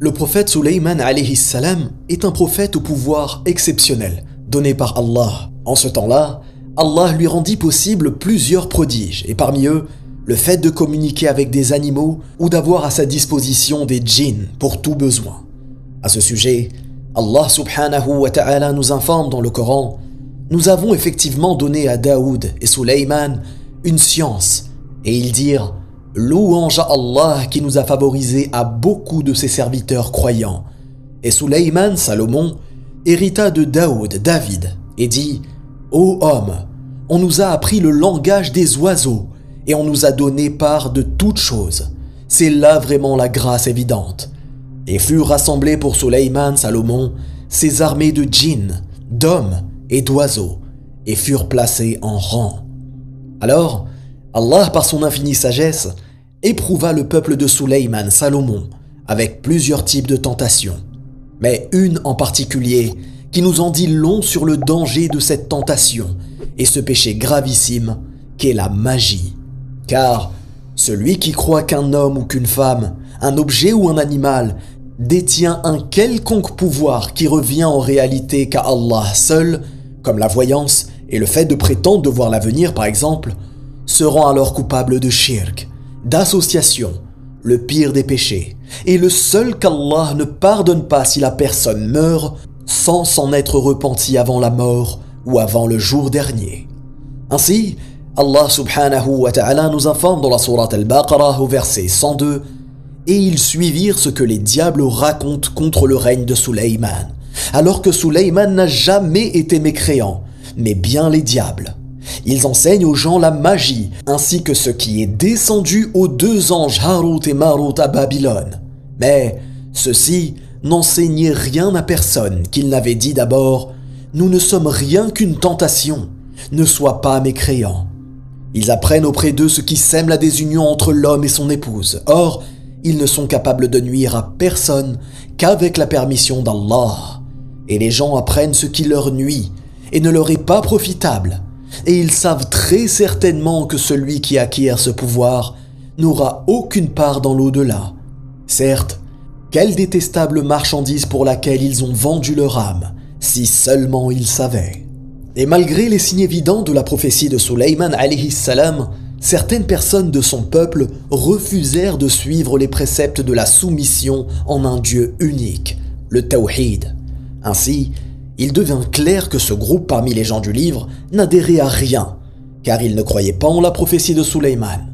Le prophète Suleyman alayhi salam est un prophète au pouvoir exceptionnel, donné par Allah. En ce temps-là, Allah lui rendit possible plusieurs prodiges, et parmi eux, le fait de communiquer avec des animaux ou d'avoir à sa disposition des djinns pour tout besoin. À ce sujet, Allah subhanahu wa ta'ala nous informe dans le Coran Nous avons effectivement donné à Daoud et Suleyman une science, et ils dirent Louange à Allah qui nous a favorisés à beaucoup de ses serviteurs croyants. Et Suleyman, Salomon, hérita de Daoud, David, et dit Ô homme, on nous a appris le langage des oiseaux, et on nous a donné part de toutes choses. C'est là vraiment la grâce évidente. Et furent rassemblés pour Suleyman, Salomon, ses armées de djinns, d'hommes et d'oiseaux, et furent placés en rang. Alors, Allah, par son infinie sagesse, éprouva le peuple de Suleyman, Salomon, avec plusieurs types de tentations. Mais une en particulier qui nous en dit long sur le danger de cette tentation et ce péché gravissime qu'est la magie. Car celui qui croit qu'un homme ou qu'une femme, un objet ou un animal, détient un quelconque pouvoir qui revient en réalité qu'à Allah seul, comme la voyance et le fait de prétendre de voir l'avenir par exemple, se rend alors coupable de shirk, d'association, le pire des péchés, et le seul qu'Allah ne pardonne pas si la personne meurt sans s'en être repenti avant la mort ou avant le jour dernier. Ainsi, Allah subhanahu wa ta'ala nous informe dans la sourate Al-Baqarah au verset 102 Et ils suivirent ce que les diables racontent contre le règne de Suleyman, alors que Suleyman n'a jamais été mécréant, mais bien les diables. Ils enseignent aux gens la magie, ainsi que ce qui est descendu aux deux anges Harut et Marut à Babylone. Mais ceux-ci n'enseignaient rien à personne qu'ils n'avaient dit d'abord Nous ne sommes rien qu'une tentation, ne sois pas mécréant. Ils apprennent auprès d'eux ce qui sème la désunion entre l'homme et son épouse. Or, ils ne sont capables de nuire à personne qu'avec la permission d'Allah. Et les gens apprennent ce qui leur nuit et ne leur est pas profitable et ils savent très certainement que celui qui acquiert ce pouvoir n'aura aucune part dans l'au-delà. Certes, quelle détestable marchandise pour laquelle ils ont vendu leur âme, si seulement ils savaient. Et malgré les signes évidents de la prophétie de Suleyman alayhi salam, certaines personnes de son peuple refusèrent de suivre les préceptes de la soumission en un Dieu unique, le Tawhid. Ainsi, il devint clair que ce groupe parmi les gens du livre n'adhérait à rien, car ils ne croyaient pas en la prophétie de Suleyman.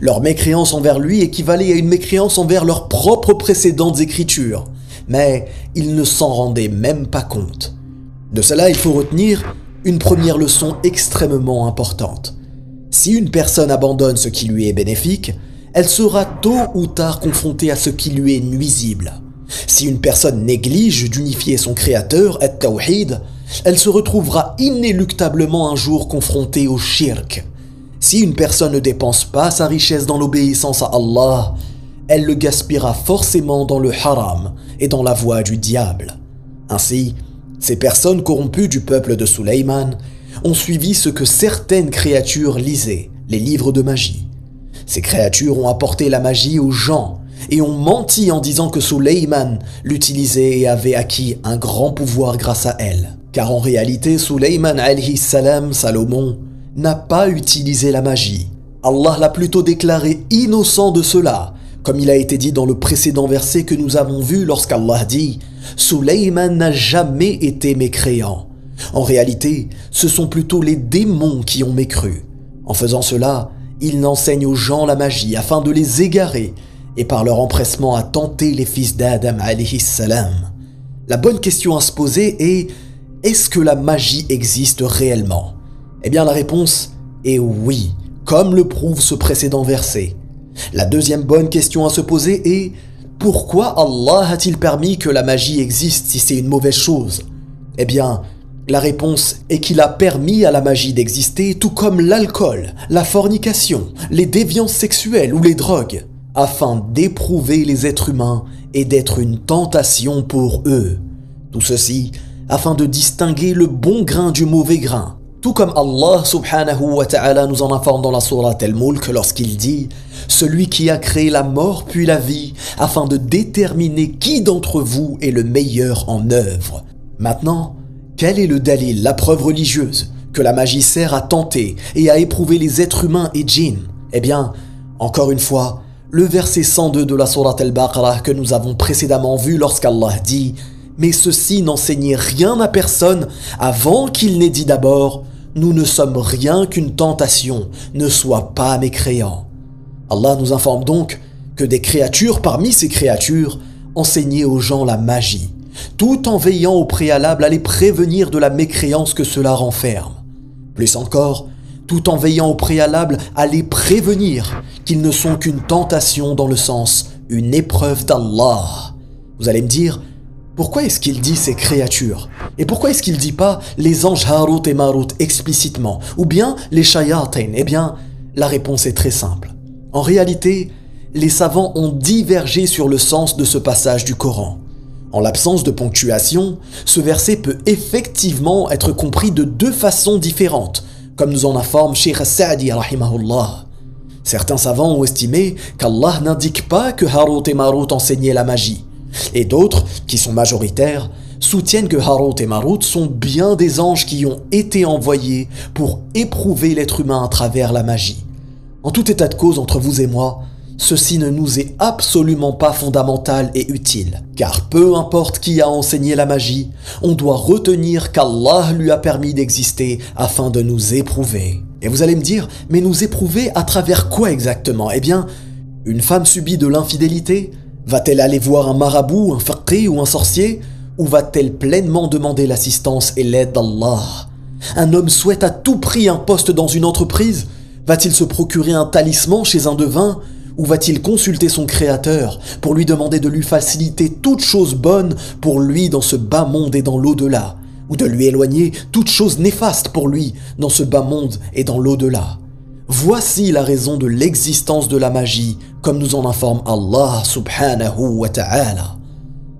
Leur mécréance envers lui équivalait à une mécréance envers leurs propres précédentes écritures, mais ils ne s'en rendaient même pas compte. De cela, il faut retenir une première leçon extrêmement importante. Si une personne abandonne ce qui lui est bénéfique, elle sera tôt ou tard confrontée à ce qui lui est nuisible. Si une personne néglige d'unifier son créateur, et tawhid elle se retrouvera inéluctablement un jour confrontée au shirk. Si une personne ne dépense pas sa richesse dans l'obéissance à Allah, elle le gaspillera forcément dans le haram et dans la voie du diable. Ainsi, ces personnes corrompues du peuple de Suleyman ont suivi ce que certaines créatures lisaient, les livres de magie. Ces créatures ont apporté la magie aux gens et ont menti en disant que Suleiman l'utilisait et avait acquis un grand pouvoir grâce à elle. Car en réalité, Suleiman alayhi salam, Salomon, n'a pas utilisé la magie. Allah l'a plutôt déclaré innocent de cela, comme il a été dit dans le précédent verset que nous avons vu lorsqu'Allah dit Suleiman n'a jamais été mécréant. En réalité, ce sont plutôt les démons qui ont mécru. En faisant cela, il n'enseigne aux gens la magie afin de les égarer et par leur empressement à tenter les fils d'Adam. La bonne question à se poser est est-ce que la magie existe réellement? Eh bien la réponse est oui, comme le prouve ce précédent verset. La deuxième bonne question à se poser est pourquoi Allah a-t-il permis que la magie existe si c'est une mauvaise chose? Eh bien, la réponse est qu'il a permis à la magie d'exister tout comme l'alcool, la fornication, les déviances sexuelles ou les drogues afin d'éprouver les êtres humains et d'être une tentation pour eux. Tout ceci afin de distinguer le bon grain du mauvais grain. Tout comme Allah subhanahu wa ta'ala nous en informe dans la sourate Al-Mulk lorsqu'il dit Celui qui a créé la mort puis la vie afin de déterminer qui d'entre vous est le meilleur en œuvre. Maintenant, quel est le dalil, la preuve religieuse, que la magie sert à tenter et à éprouver les êtres humains et djinns? Eh bien, encore une fois, le verset 102 de la sourate Al-Baqarah que nous avons précédemment vu lorsqu'Allah dit Mais ceci n'enseignait rien à personne avant qu'il n'ait dit d'abord nous ne sommes rien qu'une tentation, ne sois pas mécréant. Allah nous informe donc que des créatures parmi ces créatures enseignaient aux gens la magie, tout en veillant au préalable à les prévenir de la mécréance que cela renferme. Plus encore, tout en veillant au préalable à les prévenir qu'ils ne sont qu'une tentation dans le sens une épreuve d'Allah. Vous allez me dire, pourquoi est-ce qu'il dit ces créatures? Et pourquoi est-ce qu'il dit pas les anges Harut et Marut explicitement? Ou bien les shayatin Eh bien, la réponse est très simple. En réalité, les savants ont divergé sur le sens de ce passage du Coran. En l'absence de ponctuation, ce verset peut effectivement être compris de deux façons différentes, comme nous en informe Sheikh Sa'di rahimahullah. Certains savants ont estimé qu'Allah n'indique pas que Harut et Marut enseignaient la magie, et d'autres, qui sont majoritaires, soutiennent que Harut et Marut sont bien des anges qui ont été envoyés pour éprouver l'être humain à travers la magie. En tout état de cause entre vous et moi, ceci ne nous est absolument pas fondamental et utile, car peu importe qui a enseigné la magie, on doit retenir qu'Allah lui a permis d'exister afin de nous éprouver. Et vous allez me dire, mais nous éprouver à travers quoi exactement? Eh bien, une femme subit de l'infidélité Va-t-elle aller voir un marabout, un faqih ou un sorcier? Ou va-t-elle pleinement demander l'assistance et l'aide d'Allah? Un homme souhaite à tout prix un poste dans une entreprise? Va-t-il se procurer un talisman chez un devin? Ou va-t-il consulter son créateur pour lui demander de lui faciliter toute chose bonne pour lui dans ce bas monde et dans l'au-delà? Ou de lui éloigner toute chose néfaste pour lui dans ce bas monde et dans l'au-delà? Voici la raison de l'existence de la magie, comme nous en informe Allah subhanahu wa ta'ala.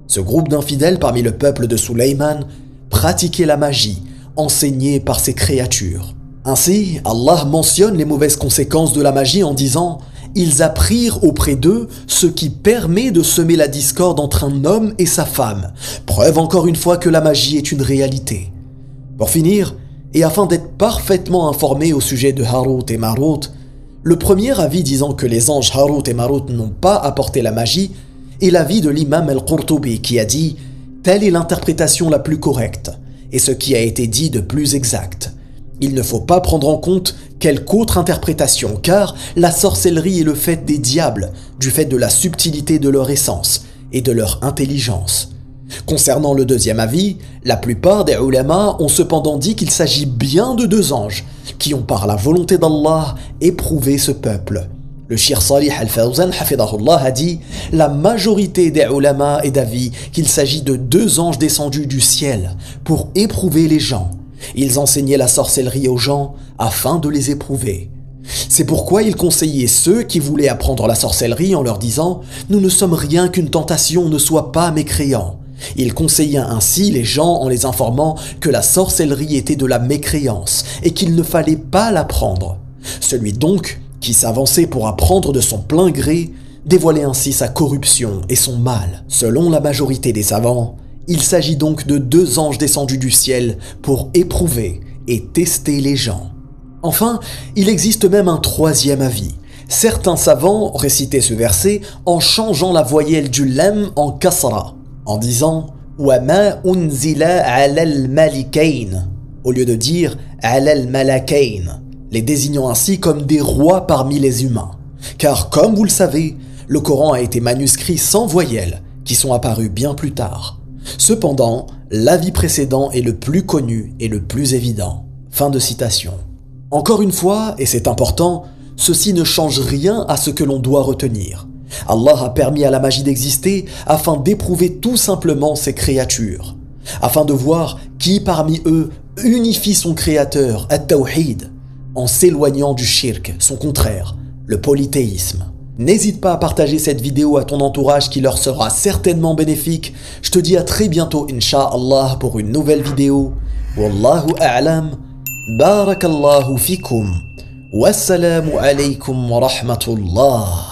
Ce groupe d'infidèles parmi le peuple de Suleyman pratiquait la magie, enseignée par ces créatures. Ainsi, Allah mentionne les mauvaises conséquences de la magie en disant Ils apprirent auprès d'eux ce qui permet de semer la discorde entre un homme et sa femme, preuve encore une fois que la magie est une réalité. Pour finir, et afin d'être parfaitement informé au sujet de Harut et Marut, le premier avis disant que les anges Harut et Marut n'ont pas apporté la magie est l'avis de l'imam al-Qurtubi qui a dit Telle est l'interprétation la plus correcte et ce qui a été dit de plus exact. Il ne faut pas prendre en compte quelque autre interprétation car la sorcellerie est le fait des diables, du fait de la subtilité de leur essence et de leur intelligence. Concernant le deuxième avis, la plupart des ulama ont cependant dit qu'il s'agit bien de deux anges qui ont par la volonté d'Allah éprouvé ce peuple. Le Shir Salih al-Fawzan a dit La majorité des ulama est d'avis qu'il s'agit de deux anges descendus du ciel pour éprouver les gens. Ils enseignaient la sorcellerie aux gens afin de les éprouver. C'est pourquoi il conseillaient ceux qui voulaient apprendre la sorcellerie en leur disant Nous ne sommes rien qu'une tentation, ne sois pas mécréant. Il conseilla ainsi les gens en les informant que la sorcellerie était de la mécréance et qu'il ne fallait pas l'apprendre. Celui donc qui s'avançait pour apprendre de son plein gré dévoilait ainsi sa corruption et son mal. Selon la majorité des savants, il s'agit donc de deux anges descendus du ciel pour éprouver et tester les gens. Enfin, il existe même un troisième avis. Certains savants récitaient ce verset en changeant la voyelle du lem en kasra, en disant Wama unzila al malikain au lieu de dire al malakain, les désignant ainsi comme des rois parmi les humains. Car comme vous le savez, le Coran a été manuscrit sans voyelles, qui sont apparues bien plus tard. Cependant, l'avis précédent est le plus connu et le plus évident. Fin de citation. Encore une fois, et c'est important, ceci ne change rien à ce que l'on doit retenir. Allah a permis à la magie d'exister afin d'éprouver tout simplement ses créatures, afin de voir qui parmi eux unifie son créateur, At-Tawhid, en s'éloignant du shirk, son contraire, le polythéisme. N'hésite pas à partager cette vidéo à ton entourage qui leur sera certainement bénéfique. Je te dis à très bientôt, Inch'Allah, pour une nouvelle vidéo. Wallahu a'lam. Barakallahu fikum. Wassalamu alaykum waRahmatullah.